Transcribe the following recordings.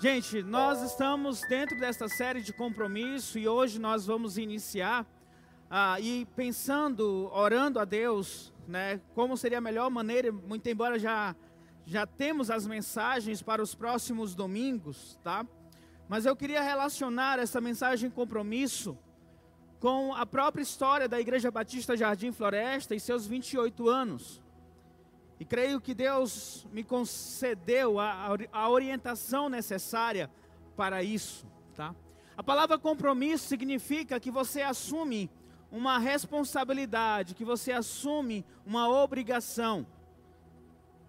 Gente, nós estamos dentro desta série de compromisso e hoje nós vamos iniciar ah, e pensando, orando a Deus, né, como seria a melhor maneira, muito embora já já temos as mensagens para os próximos domingos, tá? Mas eu queria relacionar essa mensagem compromisso com a própria história da Igreja Batista Jardim Floresta e seus 28 anos. E creio que Deus me concedeu a, a orientação necessária para isso, tá? A palavra compromisso significa que você assume uma responsabilidade, que você assume uma obrigação.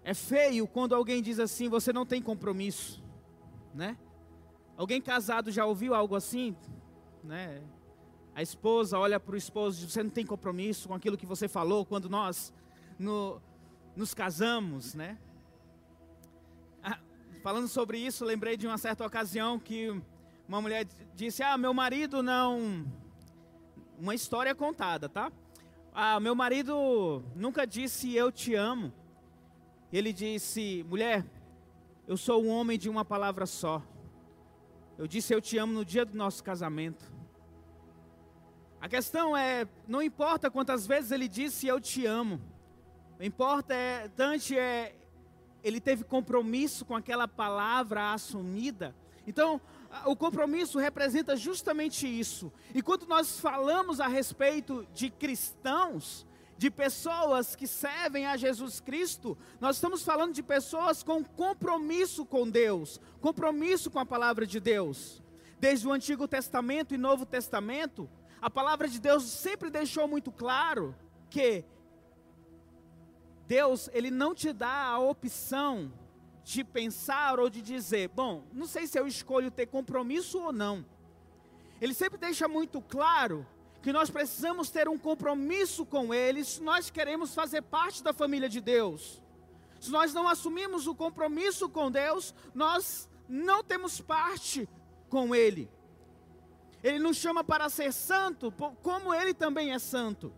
É feio quando alguém diz assim, você não tem compromisso, né? Alguém casado já ouviu algo assim, né? A esposa olha para o esposo e diz, você não tem compromisso com aquilo que você falou quando nós no, nos casamos, né? Ah, falando sobre isso, lembrei de uma certa ocasião que uma mulher disse: Ah, meu marido não. Uma história contada, tá? Ah, meu marido nunca disse eu te amo. Ele disse: Mulher, eu sou um homem de uma palavra só. Eu disse eu te amo no dia do nosso casamento. A questão é: não importa quantas vezes ele disse eu te amo. O importa é, é, ele teve compromisso com aquela palavra assumida. Então, o compromisso representa justamente isso. E quando nós falamos a respeito de cristãos, de pessoas que servem a Jesus Cristo, nós estamos falando de pessoas com compromisso com Deus, compromisso com a palavra de Deus. Desde o Antigo Testamento e Novo Testamento, a palavra de Deus sempre deixou muito claro que Deus, ele não te dá a opção de pensar ou de dizer, bom, não sei se eu escolho ter compromisso ou não. Ele sempre deixa muito claro que nós precisamos ter um compromisso com Ele se nós queremos fazer parte da família de Deus. Se nós não assumimos o compromisso com Deus, nós não temos parte com Ele. Ele nos chama para ser santo, como Ele também é santo.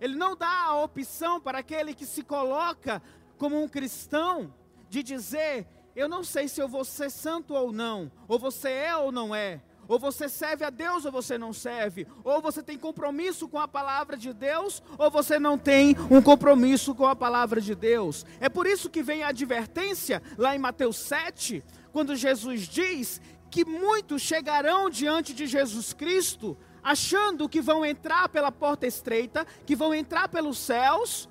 Ele não dá a opção para aquele que se coloca como um cristão de dizer: eu não sei se eu vou ser santo ou não, ou você é ou não é, ou você serve a Deus ou você não serve, ou você tem compromisso com a palavra de Deus, ou você não tem um compromisso com a palavra de Deus. É por isso que vem a advertência lá em Mateus 7, quando Jesus diz que muitos chegarão diante de Jesus Cristo achando que vão entrar pela porta estreita, que vão entrar pelos céus,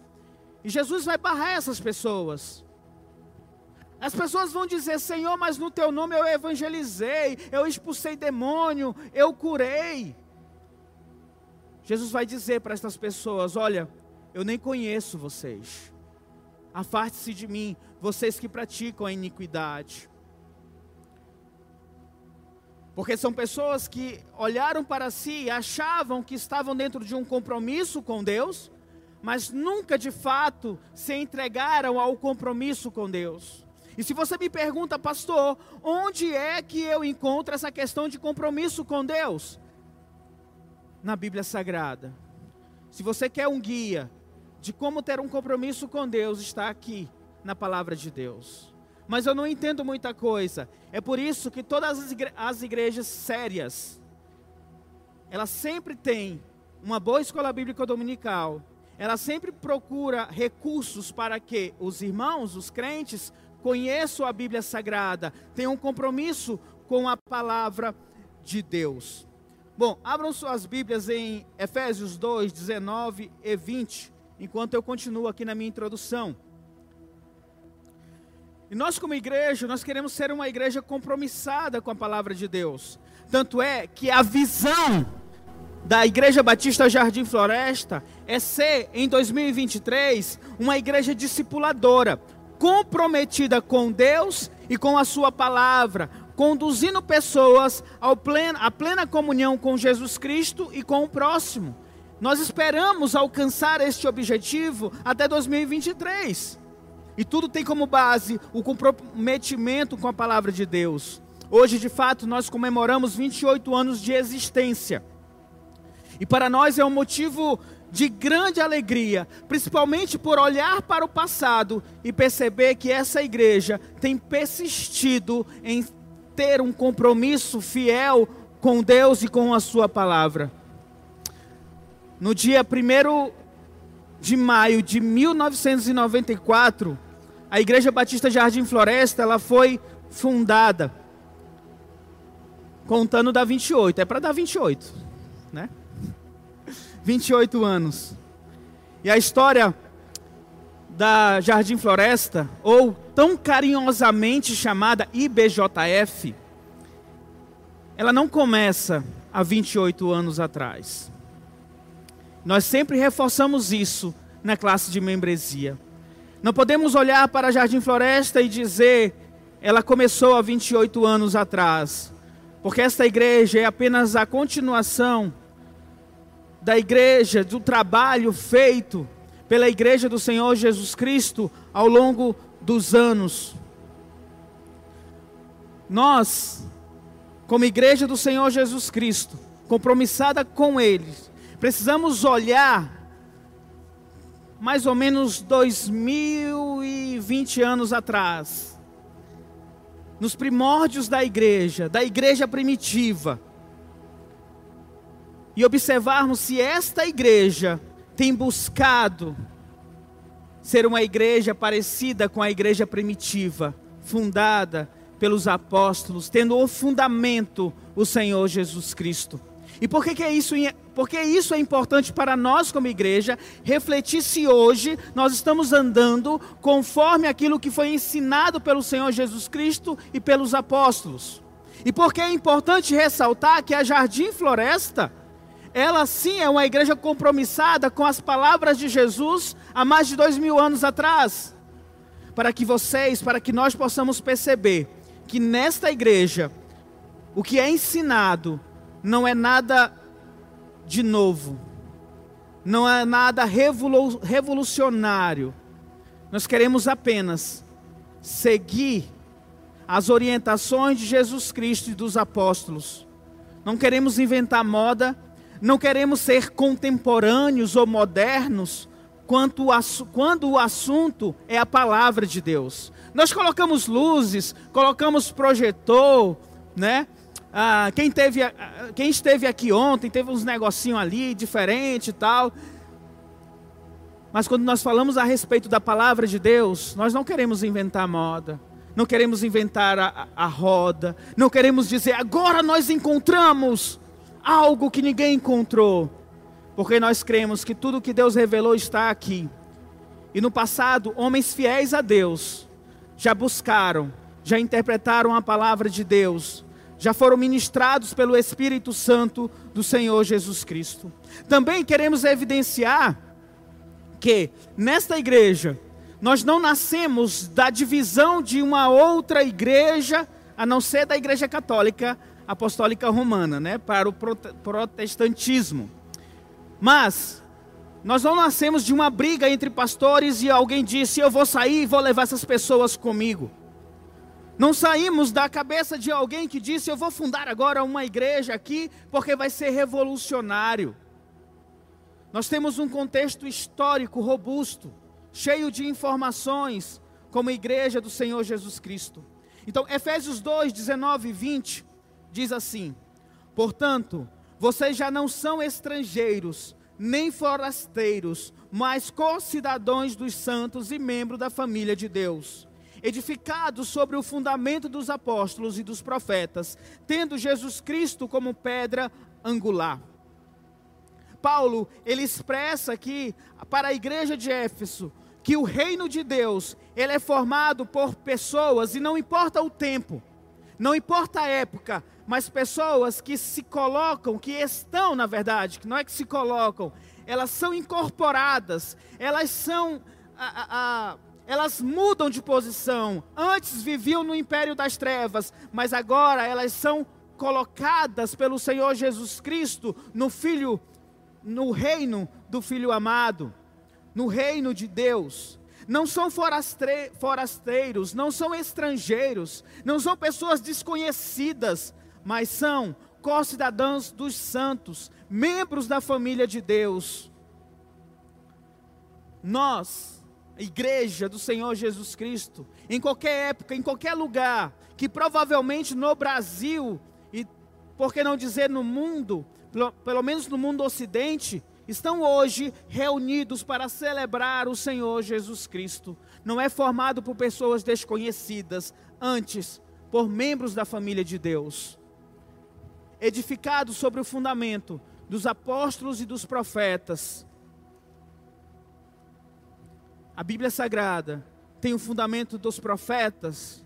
e Jesus vai barrar essas pessoas. As pessoas vão dizer: Senhor, mas no teu nome eu evangelizei, eu expulsei demônio, eu curei. Jesus vai dizer para essas pessoas: Olha, eu nem conheço vocês. Afaste-se de mim, vocês que praticam a iniquidade. Porque são pessoas que olharam para si e achavam que estavam dentro de um compromisso com Deus, mas nunca de fato se entregaram ao compromisso com Deus. E se você me pergunta, pastor, onde é que eu encontro essa questão de compromisso com Deus? Na Bíblia Sagrada. Se você quer um guia de como ter um compromisso com Deus, está aqui na palavra de Deus mas eu não entendo muita coisa. É por isso que todas as, igre as igrejas sérias, elas sempre têm uma boa escola bíblica dominical, ela sempre procura recursos para que os irmãos, os crentes, conheçam a Bíblia Sagrada, tenham um compromisso com a palavra de Deus. Bom, abram suas Bíblias em Efésios 2, 19 e 20, enquanto eu continuo aqui na minha introdução. E nós, como igreja, nós queremos ser uma igreja compromissada com a palavra de Deus. Tanto é que a visão da Igreja Batista Jardim Floresta é ser, em 2023, uma igreja discipuladora, comprometida com Deus e com a Sua palavra, conduzindo pessoas ao pleno, à plena comunhão com Jesus Cristo e com o próximo. Nós esperamos alcançar este objetivo até 2023. E tudo tem como base o comprometimento com a palavra de Deus. Hoje, de fato, nós comemoramos 28 anos de existência. E para nós é um motivo de grande alegria, principalmente por olhar para o passado e perceber que essa igreja tem persistido em ter um compromisso fiel com Deus e com a Sua palavra. No dia 1 de maio de 1994, a Igreja Batista Jardim Floresta ela foi fundada. Contando da 28, é para dar 28, né? 28 anos. E a história da Jardim Floresta, ou tão carinhosamente chamada IBJF, ela não começa há 28 anos atrás. Nós sempre reforçamos isso na classe de membresia. Não podemos olhar para Jardim Floresta e dizer, ela começou há 28 anos atrás, porque esta igreja é apenas a continuação da igreja, do trabalho feito pela igreja do Senhor Jesus Cristo ao longo dos anos. Nós, como igreja do Senhor Jesus Cristo, compromissada com Ele, precisamos olhar mais ou menos 2020 anos atrás, nos primórdios da igreja, da igreja primitiva, e observarmos se esta igreja tem buscado ser uma igreja parecida com a igreja primitiva, fundada pelos apóstolos, tendo o fundamento o Senhor Jesus Cristo. E por que, que é isso? Porque isso é importante para nós como igreja, refletir se hoje nós estamos andando conforme aquilo que foi ensinado pelo Senhor Jesus Cristo e pelos apóstolos. E porque é importante ressaltar que a Jardim Floresta, ela sim é uma igreja compromissada com as palavras de Jesus há mais de dois mil anos atrás. Para que vocês, para que nós possamos perceber que nesta igreja, o que é ensinado não é nada de novo, não é nada revolu revolucionário. Nós queremos apenas seguir as orientações de Jesus Cristo e dos apóstolos. Não queremos inventar moda, não queremos ser contemporâneos ou modernos quando o assunto é a palavra de Deus. Nós colocamos luzes, colocamos projetor, né? Ah, quem, teve, quem esteve aqui ontem teve uns negocinho ali diferente e tal. Mas quando nós falamos a respeito da palavra de Deus, nós não queremos inventar moda, não queremos inventar a, a roda, não queremos dizer agora nós encontramos algo que ninguém encontrou, porque nós cremos que tudo que Deus revelou está aqui. E no passado, homens fiéis a Deus já buscaram, já interpretaram a palavra de Deus, já foram ministrados pelo Espírito Santo do Senhor Jesus Cristo. Também queremos evidenciar que nesta igreja nós não nascemos da divisão de uma outra igreja, a não ser da igreja católica apostólica romana, né, para o protestantismo. Mas nós não nascemos de uma briga entre pastores e alguém disse: "Eu vou sair e vou levar essas pessoas comigo". Não saímos da cabeça de alguém que disse: Eu vou fundar agora uma igreja aqui porque vai ser revolucionário. Nós temos um contexto histórico robusto, cheio de informações, como igreja do Senhor Jesus Cristo. Então, Efésios 2, 19 e 20 diz assim: Portanto, vocês já não são estrangeiros, nem forasteiros, mas co-cidadãos dos santos e membros da família de Deus edificado sobre o fundamento dos apóstolos e dos profetas, tendo Jesus Cristo como pedra angular. Paulo, ele expressa aqui para a igreja de Éfeso que o reino de Deus, ele é formado por pessoas e não importa o tempo, não importa a época, mas pessoas que se colocam, que estão, na verdade, que não é que se colocam, elas são incorporadas, elas são a, a, elas mudam de posição. Antes viviam no império das trevas, mas agora elas são colocadas pelo Senhor Jesus Cristo no filho no reino do filho amado, no reino de Deus. Não são forasteiros, não são estrangeiros, não são pessoas desconhecidas, mas são co-cidadãos dos santos, membros da família de Deus. Nós igreja do Senhor Jesus Cristo, em qualquer época, em qualquer lugar que provavelmente no Brasil, e por que não dizer no mundo, pelo, pelo menos no mundo ocidente, estão hoje reunidos para celebrar o Senhor Jesus Cristo. Não é formado por pessoas desconhecidas, antes por membros da família de Deus. Edificado sobre o fundamento dos apóstolos e dos profetas. A Bíblia Sagrada tem o fundamento dos profetas,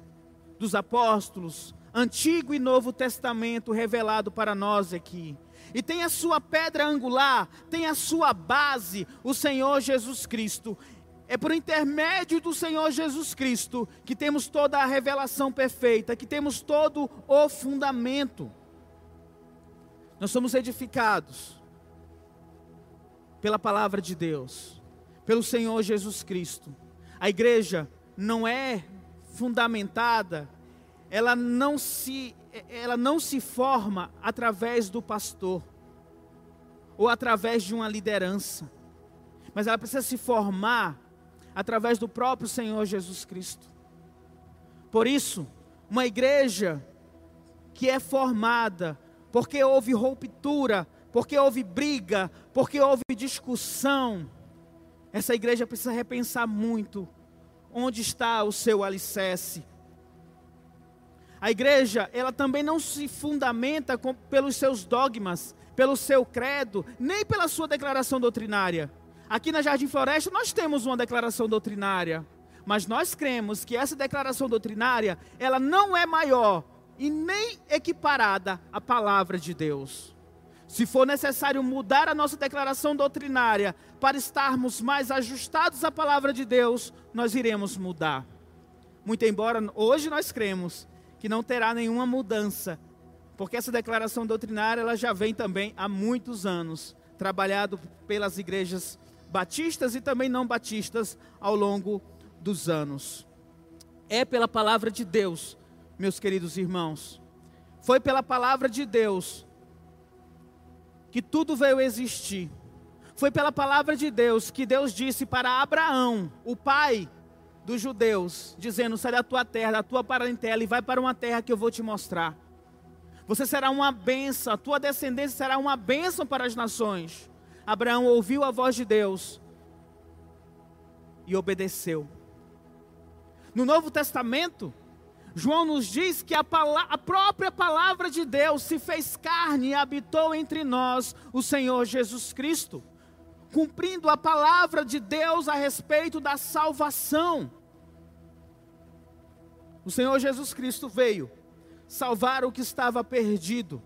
dos apóstolos, Antigo e Novo Testamento revelado para nós aqui. E tem a sua pedra angular, tem a sua base, o Senhor Jesus Cristo. É por intermédio do Senhor Jesus Cristo que temos toda a revelação perfeita, que temos todo o fundamento. Nós somos edificados pela palavra de Deus, pelo Senhor Jesus Cristo. A igreja não é fundamentada, ela não se ela não se forma através do pastor ou através de uma liderança, mas ela precisa se formar através do próprio Senhor Jesus Cristo. Por isso, uma igreja que é formada porque houve ruptura, porque houve briga, porque houve discussão, essa igreja precisa repensar muito onde está o seu alicerce, a igreja, ela também não se fundamenta com, pelos seus dogmas, pelo seu credo, nem pela sua declaração doutrinária. Aqui na Jardim Floresta nós temos uma declaração doutrinária, mas nós cremos que essa declaração doutrinária, ela não é maior e nem equiparada à palavra de Deus. Se for necessário mudar a nossa declaração doutrinária para estarmos mais ajustados à palavra de Deus, nós iremos mudar. Muito embora hoje nós cremos que não terá nenhuma mudança, porque essa declaração doutrinária ela já vem também há muitos anos, trabalhado pelas igrejas batistas e também não batistas ao longo dos anos. É pela palavra de Deus, meus queridos irmãos. Foi pela palavra de Deus que tudo veio existir. Foi pela palavra de Deus que Deus disse para Abraão, o pai dos judeus, dizendo: sai da tua terra, da tua parentela e vai para uma terra que eu vou te mostrar. Você será uma bênção, a tua descendência será uma bênção para as nações. Abraão ouviu a voz de Deus e obedeceu. No Novo Testamento, João nos diz que a, a, própria palavra de Deus se fez carne e habitou entre nós o Senhor Jesus Cristo, cumprindo a palavra de Deus a respeito da salvação. O Senhor Jesus Cristo veio salvar o que estava perdido,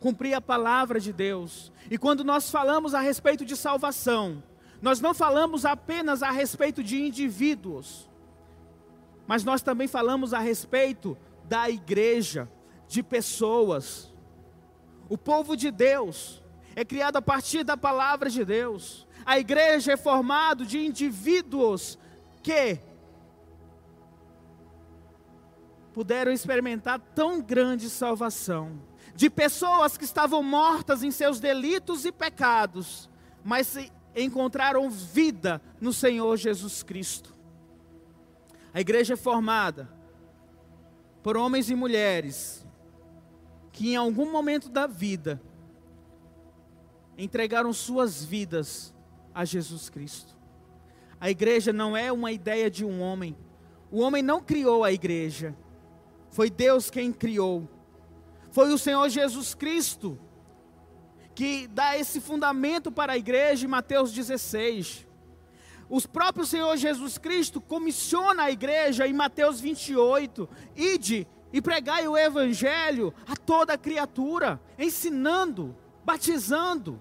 cumprir a palavra de Deus. E quando nós falamos a respeito de salvação, nós não falamos apenas a respeito de indivíduos, mas nós também falamos a respeito da igreja, de pessoas. O povo de Deus é criado a partir da palavra de Deus. A igreja é formado de indivíduos que puderam experimentar tão grande salvação, de pessoas que estavam mortas em seus delitos e pecados, mas encontraram vida no Senhor Jesus Cristo. A igreja é formada por homens e mulheres que em algum momento da vida entregaram suas vidas a Jesus Cristo. A igreja não é uma ideia de um homem. O homem não criou a igreja. Foi Deus quem criou. Foi o Senhor Jesus Cristo que dá esse fundamento para a igreja em Mateus 16. O próprio Senhor Jesus Cristo comissiona a igreja em Mateus 28. Ide e pregai o evangelho a toda criatura, ensinando, batizando.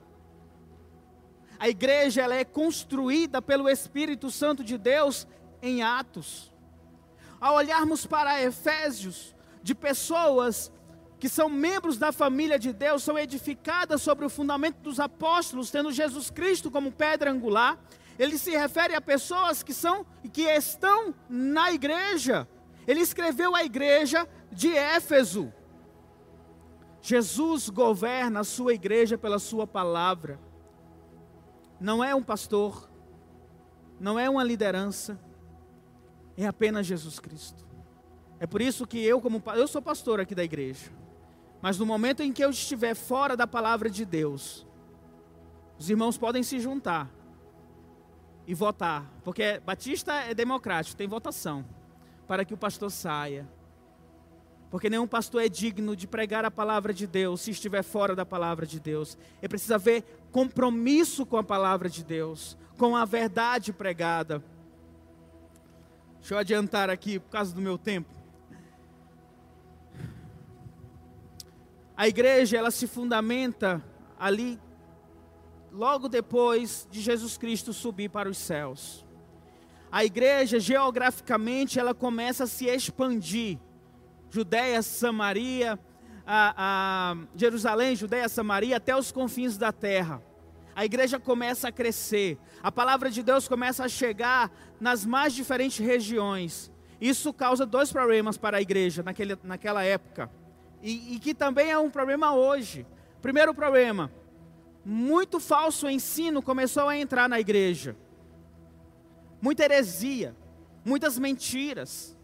A igreja ela é construída pelo Espírito Santo de Deus em Atos ao olharmos para Efésios, de pessoas que são membros da família de Deus, são edificadas sobre o fundamento dos apóstolos, tendo Jesus Cristo como pedra angular. Ele se refere a pessoas que são que estão na igreja. Ele escreveu a igreja de Éfeso. Jesus governa a sua igreja pela sua palavra. Não é um pastor, não é uma liderança, é apenas Jesus Cristo. É por isso que eu, como eu sou pastor aqui da igreja. Mas no momento em que eu estiver fora da palavra de Deus, os irmãos podem se juntar e votar, porque Batista é democrático, tem votação para que o pastor saia. Porque nenhum pastor é digno de pregar a palavra de Deus se estiver fora da palavra de Deus. Ele precisa ver compromisso com a palavra de Deus, com a verdade pregada. Deixa eu adiantar aqui por causa do meu tempo. A igreja, ela se fundamenta ali logo depois de Jesus Cristo subir para os céus. A igreja, geograficamente, ela começa a se expandir. Judéia, Samaria, a, a Jerusalém, Judéia, Samaria, até os confins da terra. A igreja começa a crescer, a palavra de Deus começa a chegar nas mais diferentes regiões. Isso causa dois problemas para a igreja naquele, naquela época, e, e que também é um problema hoje. Primeiro problema: muito falso ensino começou a entrar na igreja, muita heresia, muitas mentiras.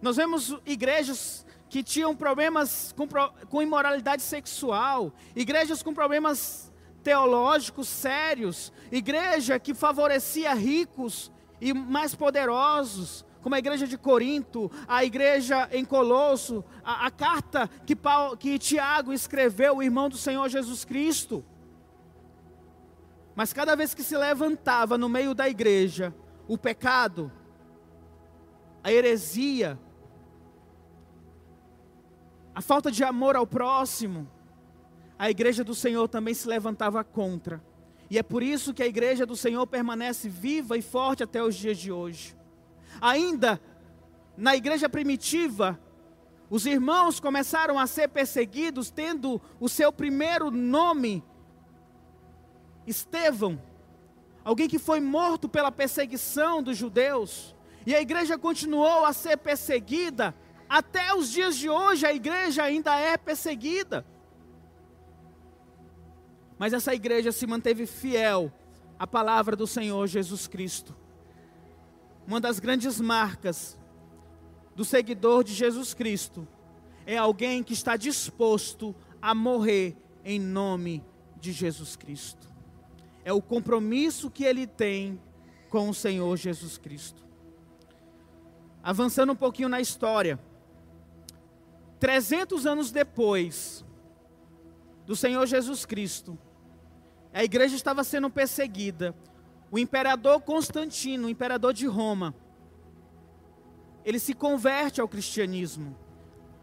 Nós vemos igrejas que tinham problemas com, com imoralidade sexual, igrejas com problemas teológicos sérios, igreja que favorecia ricos e mais poderosos, como a igreja de Corinto, a igreja em Colosso, a, a carta que, Paulo, que Tiago escreveu, o irmão do Senhor Jesus Cristo. Mas cada vez que se levantava no meio da igreja, o pecado, a heresia, a falta de amor ao próximo, a igreja do Senhor também se levantava contra. E é por isso que a igreja do Senhor permanece viva e forte até os dias de hoje. Ainda na igreja primitiva, os irmãos começaram a ser perseguidos, tendo o seu primeiro nome, Estevão, alguém que foi morto pela perseguição dos judeus, e a igreja continuou a ser perseguida, até os dias de hoje a igreja ainda é perseguida. Mas essa igreja se manteve fiel à palavra do Senhor Jesus Cristo uma das grandes marcas do seguidor de Jesus Cristo é alguém que está disposto a morrer em nome de Jesus Cristo. É o compromisso que ele tem com o Senhor Jesus Cristo. Avançando um pouquinho na história, 300 anos depois do Senhor Jesus Cristo, a igreja estava sendo perseguida o imperador Constantino, o imperador de Roma, ele se converte ao cristianismo.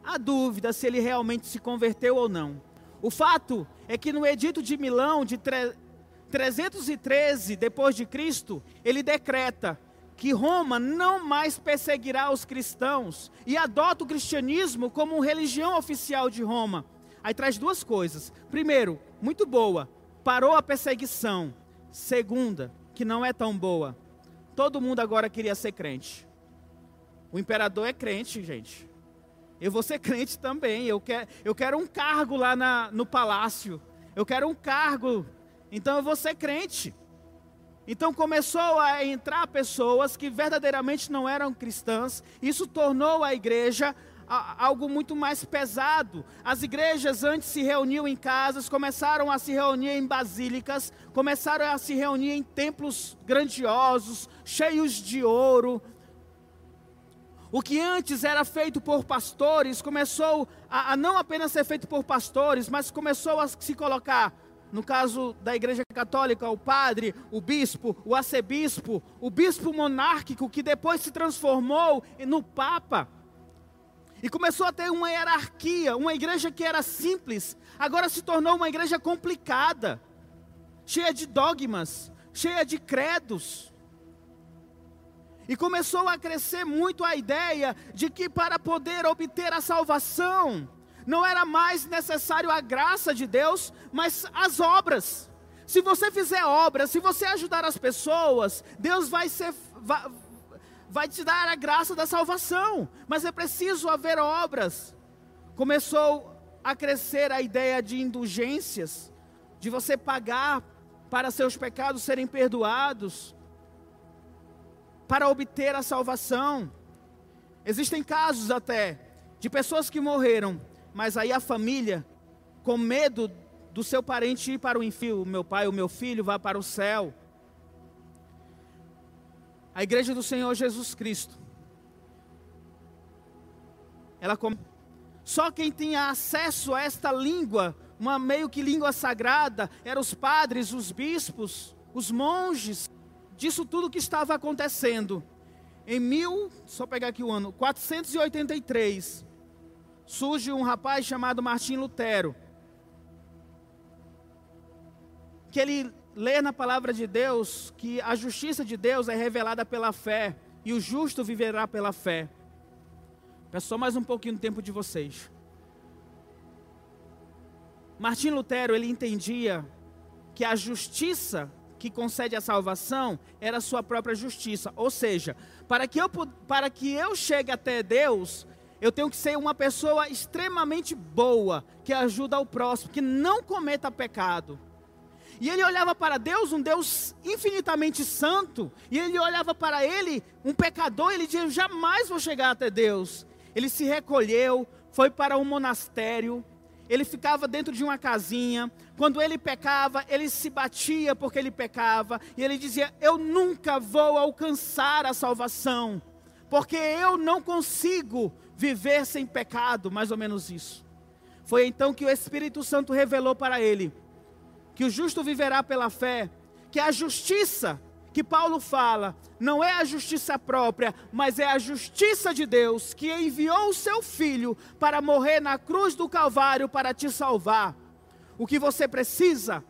Há dúvida se ele realmente se converteu ou não. O fato é que no Edito de Milão, de 313 depois de Cristo, ele decreta que Roma não mais perseguirá os cristãos e adota o cristianismo como religião oficial de Roma. Aí traz duas coisas. Primeiro, muito boa, parou a perseguição. Segunda, que não é tão boa. Todo mundo agora queria ser crente. O imperador é crente, gente. Eu vou ser crente também. Eu quero, eu quero um cargo lá na, no palácio. Eu quero um cargo. Então eu vou ser crente. Então começou a entrar pessoas que verdadeiramente não eram cristãs. Isso tornou a igreja algo muito mais pesado. As igrejas antes se reuniam em casas, começaram a se reunir em basílicas, começaram a se reunir em templos grandiosos, cheios de ouro. O que antes era feito por pastores começou a, a não apenas ser feito por pastores, mas começou a se colocar no caso da Igreja Católica, o padre, o bispo, o arcebispo, o bispo monárquico, que depois se transformou no Papa. E começou a ter uma hierarquia. Uma igreja que era simples, agora se tornou uma igreja complicada, cheia de dogmas, cheia de credos. E começou a crescer muito a ideia de que para poder obter a salvação, não era mais necessário a graça de Deus, mas as obras. Se você fizer obras, se você ajudar as pessoas, Deus vai ser, vai, vai te dar a graça da salvação, mas é preciso haver obras. Começou a crescer a ideia de indulgências, de você pagar para seus pecados serem perdoados, para obter a salvação. Existem casos até de pessoas que morreram, mas aí a família, com medo do seu parente ir para o inferno, meu pai, o meu filho, vá para o céu. A igreja do Senhor Jesus Cristo. Ela só quem tinha acesso a esta língua, uma meio que língua sagrada, eram os padres, os bispos, os monges, disso tudo que estava acontecendo. Em mil, só pegar aqui o ano, 483, surge um rapaz chamado Martim Lutero. Que ele lê na palavra de Deus que a justiça de Deus é revelada pela fé e o justo viverá pela fé. Peço só mais um pouquinho do tempo de vocês. Martim Lutero, ele entendia que a justiça que concede a salvação era a sua própria justiça. Ou seja, para que eu, para que eu chegue até Deus, eu tenho que ser uma pessoa extremamente boa, que ajuda o próximo, que não cometa pecado. E ele olhava para Deus, um Deus infinitamente santo, e ele olhava para ele, um pecador, e ele dizia: jamais vou chegar até Deus. Ele se recolheu, foi para um monastério, ele ficava dentro de uma casinha. Quando ele pecava, ele se batia porque ele pecava. E ele dizia: Eu nunca vou alcançar a salvação, porque eu não consigo viver sem pecado. Mais ou menos isso. Foi então que o Espírito Santo revelou para ele que o justo viverá pela fé, que a justiça que Paulo fala não é a justiça própria, mas é a justiça de Deus que enviou o seu filho para morrer na cruz do Calvário para te salvar. O que você precisa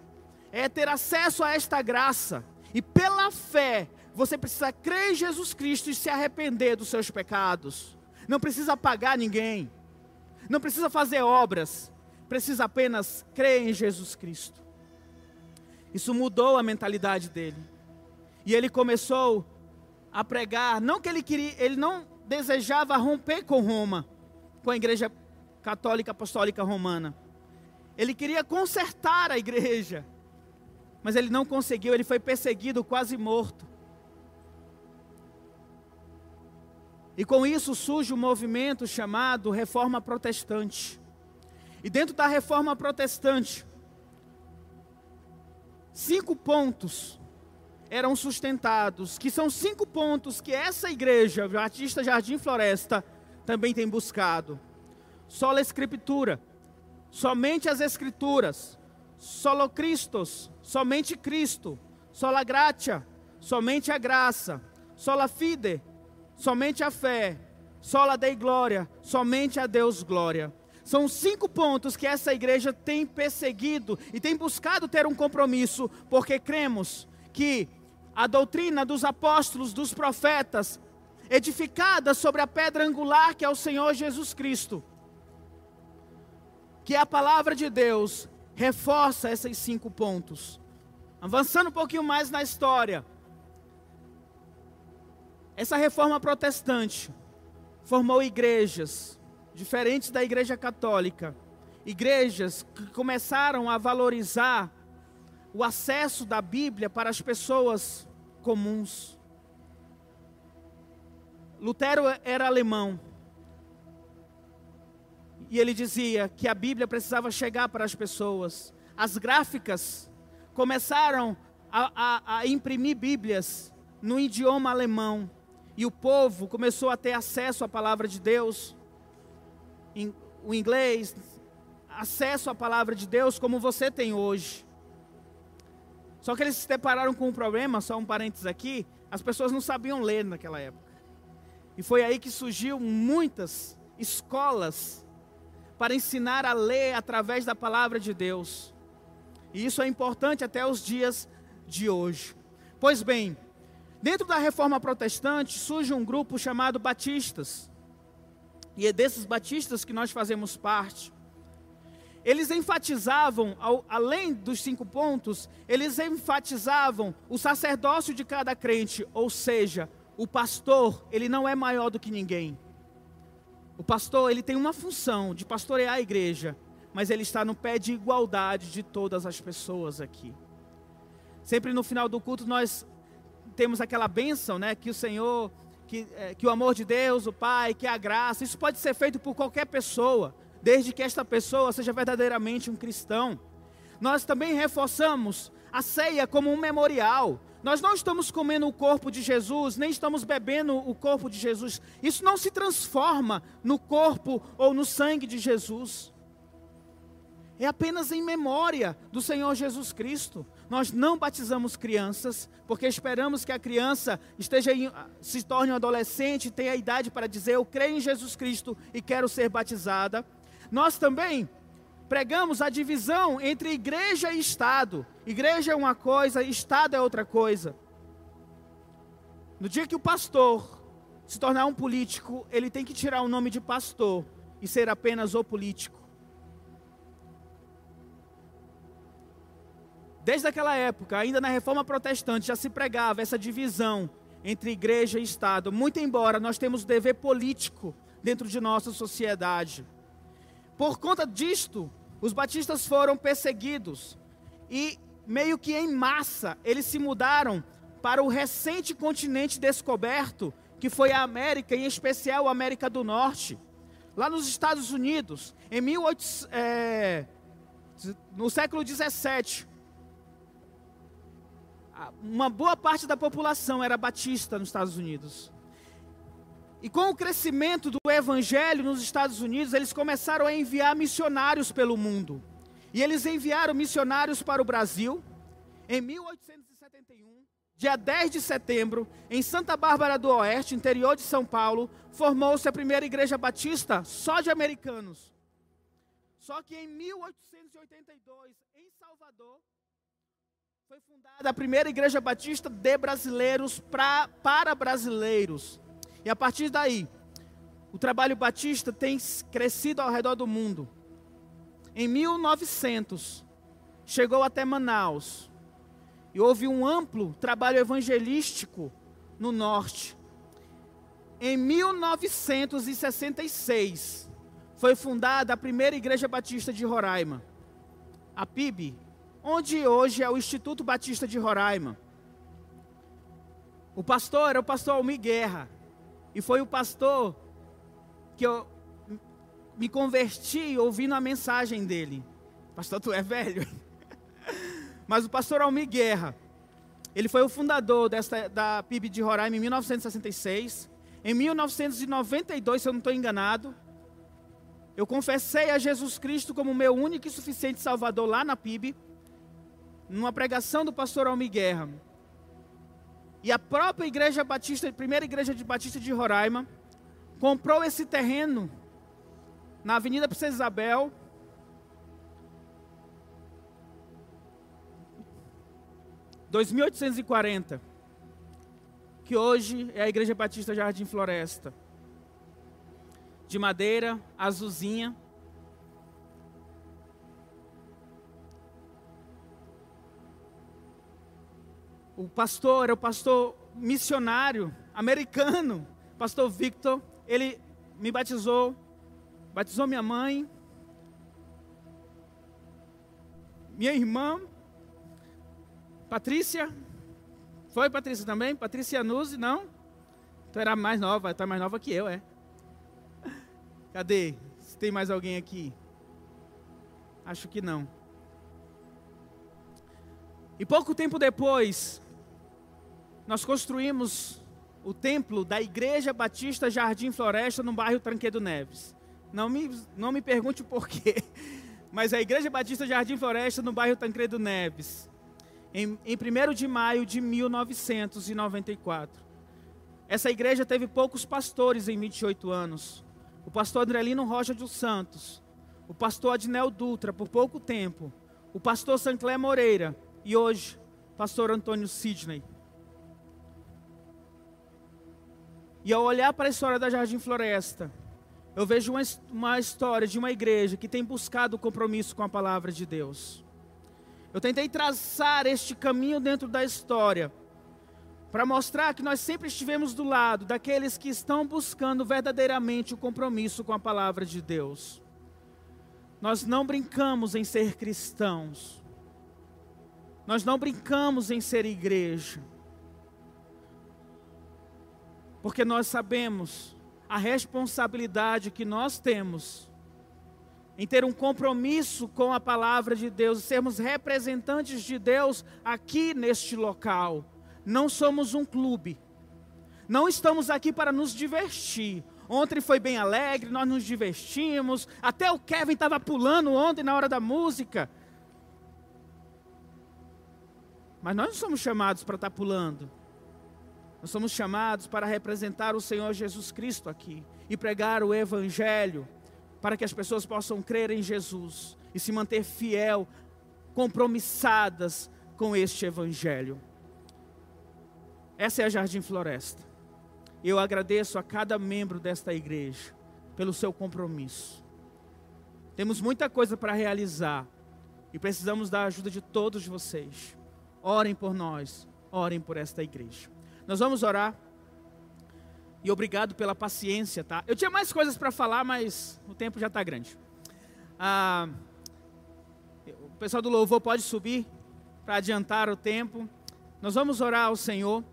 é ter acesso a esta graça e pela fé você precisa crer em Jesus Cristo e se arrepender dos seus pecados. Não precisa pagar ninguém, não precisa fazer obras, precisa apenas crer em Jesus Cristo. Isso mudou a mentalidade dele. E ele começou a pregar, não que ele queria, ele não desejava romper com Roma, com a igreja católica apostólica romana. Ele queria consertar a igreja. Mas ele não conseguiu, ele foi perseguido, quase morto. E com isso surge um movimento chamado Reforma Protestante. E dentro da Reforma Protestante, cinco pontos eram sustentados, que são cinco pontos que essa igreja, Batista Jardim Floresta, também tem buscado. Sola Escritura, somente as Escrituras, solo Christos, somente Cristo, sola gratia, somente a graça, sola fide, somente a fé, sola Dei glória, somente a Deus glória. São cinco pontos que essa igreja tem perseguido e tem buscado ter um compromisso, porque cremos que a doutrina dos apóstolos, dos profetas, edificada sobre a pedra angular que é o Senhor Jesus Cristo, que a palavra de Deus, reforça esses cinco pontos. Avançando um pouquinho mais na história, essa reforma protestante formou igrejas diferentes da igreja católica, igrejas que começaram a valorizar o acesso da Bíblia para as pessoas comuns. Lutero era alemão. E ele dizia que a Bíblia precisava chegar para as pessoas. As gráficas começaram a, a, a imprimir Bíblias no idioma alemão. E o povo começou a ter acesso à palavra de Deus, o inglês, acesso à palavra de Deus como você tem hoje. Só que eles se depararam com um problema, só um parênteses aqui, as pessoas não sabiam ler naquela época. E foi aí que surgiu muitas escolas para ensinar a ler através da palavra de Deus. E isso é importante até os dias de hoje. Pois bem, dentro da reforma protestante surge um grupo chamado batistas. E é desses batistas que nós fazemos parte eles enfatizavam, além dos cinco pontos, eles enfatizavam o sacerdócio de cada crente, ou seja, o pastor, ele não é maior do que ninguém. O pastor, ele tem uma função de pastorear a igreja, mas ele está no pé de igualdade de todas as pessoas aqui. Sempre no final do culto nós temos aquela bênção, né, que o Senhor que, é, que o amor de Deus, o Pai, que a graça, isso pode ser feito por qualquer pessoa, desde que esta pessoa seja verdadeiramente um cristão. Nós também reforçamos a ceia como um memorial. Nós não estamos comendo o corpo de Jesus, nem estamos bebendo o corpo de Jesus. Isso não se transforma no corpo ou no sangue de Jesus. É apenas em memória do Senhor Jesus Cristo. Nós não batizamos crianças, porque esperamos que a criança esteja em, se torne um adolescente, tenha a idade para dizer: Eu creio em Jesus Cristo e quero ser batizada. Nós também pregamos a divisão entre igreja e Estado. Igreja é uma coisa, Estado é outra coisa. No dia que o pastor se tornar um político, ele tem que tirar o nome de pastor e ser apenas o político. Desde aquela época, ainda na reforma protestante, já se pregava essa divisão entre igreja e Estado, muito embora nós temos dever político dentro de nossa sociedade. Por conta disto, os batistas foram perseguidos e, meio que em massa, eles se mudaram para o recente continente descoberto, que foi a América, em especial a América do Norte. Lá nos Estados Unidos, em 18, é, no século 17, uma boa parte da população era batista nos Estados Unidos. E com o crescimento do evangelho nos Estados Unidos, eles começaram a enviar missionários pelo mundo. E eles enviaram missionários para o Brasil. Em 1871, dia 10 de setembro, em Santa Bárbara do Oeste, interior de São Paulo, formou-se a primeira igreja batista só de americanos. Só que em 1882, em Salvador, foi fundada a primeira igreja batista de brasileiros pra, para brasileiros. E a partir daí, o trabalho batista tem crescido ao redor do mundo. Em 1900, chegou até Manaus. E houve um amplo trabalho evangelístico no norte. Em 1966, foi fundada a primeira igreja batista de Roraima, a PIB, onde hoje é o Instituto Batista de Roraima. O pastor era o pastor Almir Guerra. E foi o pastor que eu me converti ouvindo a mensagem dele. Pastor, tu é velho. Mas o pastor Almir Guerra, ele foi o fundador desta, da PIB de Roraima em 1966. Em 1992, se eu não estou enganado, eu confessei a Jesus Cristo como meu único e suficiente Salvador lá na PIB numa pregação do pastor Almi Guerra. E a própria igreja batista, primeira igreja de batista de Roraima, comprou esse terreno na Avenida Princesa Isabel. (2840), que hoje é a Igreja Batista Jardim Floresta, de madeira, azulzinha, o pastor, era o pastor missionário americano, pastor Victor, ele me batizou, batizou minha mãe, minha irmã, Patrícia, foi Patrícia também? Patrícia Nuzzi, não? Tu era mais nova, é mais nova que eu, é. Cadê? Se tem mais alguém aqui? Acho que não. E pouco tempo depois, nós construímos o templo da Igreja Batista Jardim Floresta no bairro Tranquedo Neves. Não me, não me pergunte o porquê, mas a Igreja Batista Jardim Floresta no bairro Tancredo Neves, em, em 1 de maio de 1994. Essa igreja teve poucos pastores em 28 anos. O pastor Andrelino Rocha dos Santos, o pastor Adnel Dutra, por pouco tempo, o pastor Sancler Moreira e hoje, pastor Antônio Sidney. E ao olhar para a história da Jardim Floresta, eu vejo uma, uma história de uma igreja que tem buscado o compromisso com a palavra de Deus. Eu tentei traçar este caminho dentro da história, para mostrar que nós sempre estivemos do lado daqueles que estão buscando verdadeiramente o compromisso com a palavra de Deus. Nós não brincamos em ser cristãos, nós não brincamos em ser igreja. Porque nós sabemos a responsabilidade que nós temos em ter um compromisso com a palavra de Deus, sermos representantes de Deus aqui neste local. Não somos um clube. Não estamos aqui para nos divertir. Ontem foi bem alegre, nós nos divertimos. Até o Kevin estava pulando ontem na hora da música. Mas nós não somos chamados para estar pulando. Nós somos chamados para representar o Senhor Jesus Cristo aqui e pregar o Evangelho para que as pessoas possam crer em Jesus e se manter fiel, compromissadas com este Evangelho. Essa é a Jardim Floresta. Eu agradeço a cada membro desta igreja pelo seu compromisso. Temos muita coisa para realizar e precisamos da ajuda de todos vocês. Orem por nós, orem por esta igreja. Nós vamos orar. E obrigado pela paciência, tá? Eu tinha mais coisas para falar, mas o tempo já está grande. Ah, o pessoal do louvor pode subir para adiantar o tempo. Nós vamos orar ao Senhor.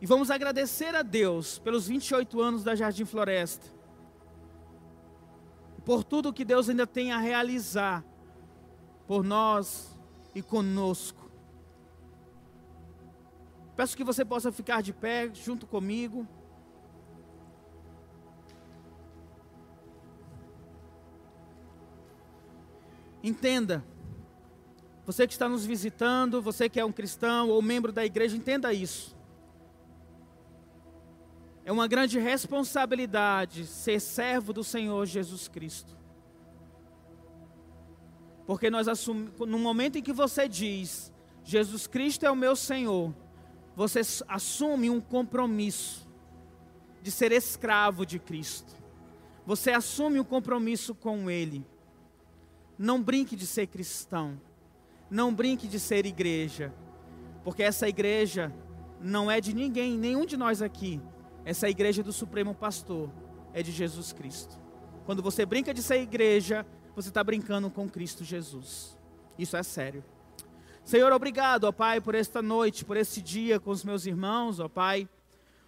E vamos agradecer a Deus pelos 28 anos da Jardim Floresta. Por tudo que Deus ainda tem a realizar por nós e conosco. Peço que você possa ficar de pé junto comigo. Entenda, você que está nos visitando, você que é um cristão ou membro da igreja, entenda isso. É uma grande responsabilidade ser servo do Senhor Jesus Cristo. Porque nós assumimos, no momento em que você diz, Jesus Cristo é o meu Senhor, você assume um compromisso de ser escravo de Cristo. Você assume um compromisso com Ele. Não brinque de ser cristão. Não brinque de ser igreja. Porque essa igreja não é de ninguém, nenhum de nós aqui. Essa igreja do Supremo Pastor é de Jesus Cristo. Quando você brinca de ser igreja, você está brincando com Cristo Jesus. Isso é sério. Senhor, obrigado, ó Pai, por esta noite, por esse dia com os meus irmãos, ó Pai.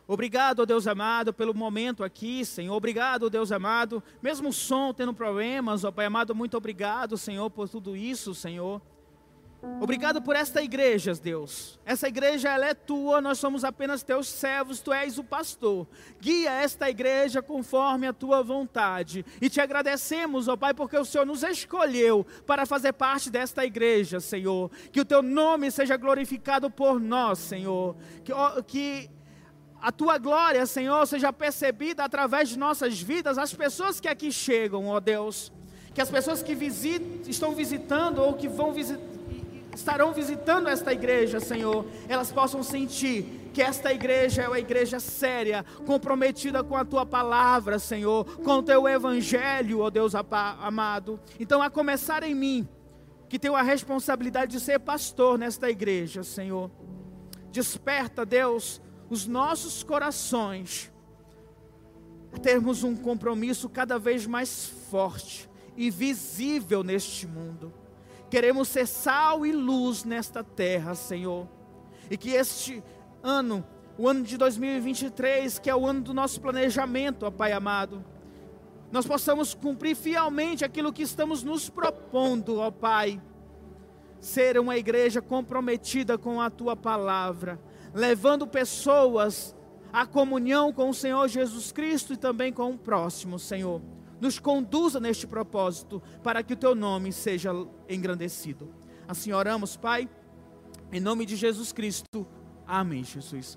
Obrigado, ó Deus amado, pelo momento aqui, Senhor. Obrigado, ó Deus amado. Mesmo o som tendo problemas, ó Pai amado, muito obrigado, Senhor, por tudo isso, Senhor. Obrigado por esta igreja, Deus. Essa igreja ela é tua, nós somos apenas teus servos, tu és o pastor. Guia esta igreja conforme a tua vontade. E te agradecemos, ó Pai, porque o Senhor nos escolheu para fazer parte desta igreja, Senhor. Que o teu nome seja glorificado por nós, Senhor. Que, ó, que a tua glória, Senhor, seja percebida através de nossas vidas, as pessoas que aqui chegam, ó Deus. Que as pessoas que visit, estão visitando ou que vão visitar estarão visitando esta igreja, Senhor, elas possam sentir que esta igreja é uma igreja séria, comprometida com a tua palavra, Senhor, com o teu evangelho, ó Deus amado. Então, a começar em mim, que tenho a responsabilidade de ser pastor nesta igreja, Senhor. Desperta, Deus, os nossos corações a termos um compromisso cada vez mais forte e visível neste mundo Queremos ser sal e luz nesta terra, Senhor. E que este ano, o ano de 2023, que é o ano do nosso planejamento, ó Pai amado, nós possamos cumprir fielmente aquilo que estamos nos propondo, ó Pai. Ser uma igreja comprometida com a tua palavra, levando pessoas à comunhão com o Senhor Jesus Cristo e também com o próximo, Senhor nos conduza neste propósito, para que o teu nome seja engrandecido. Assim oramos, Pai, em nome de Jesus Cristo. Amém, Jesus.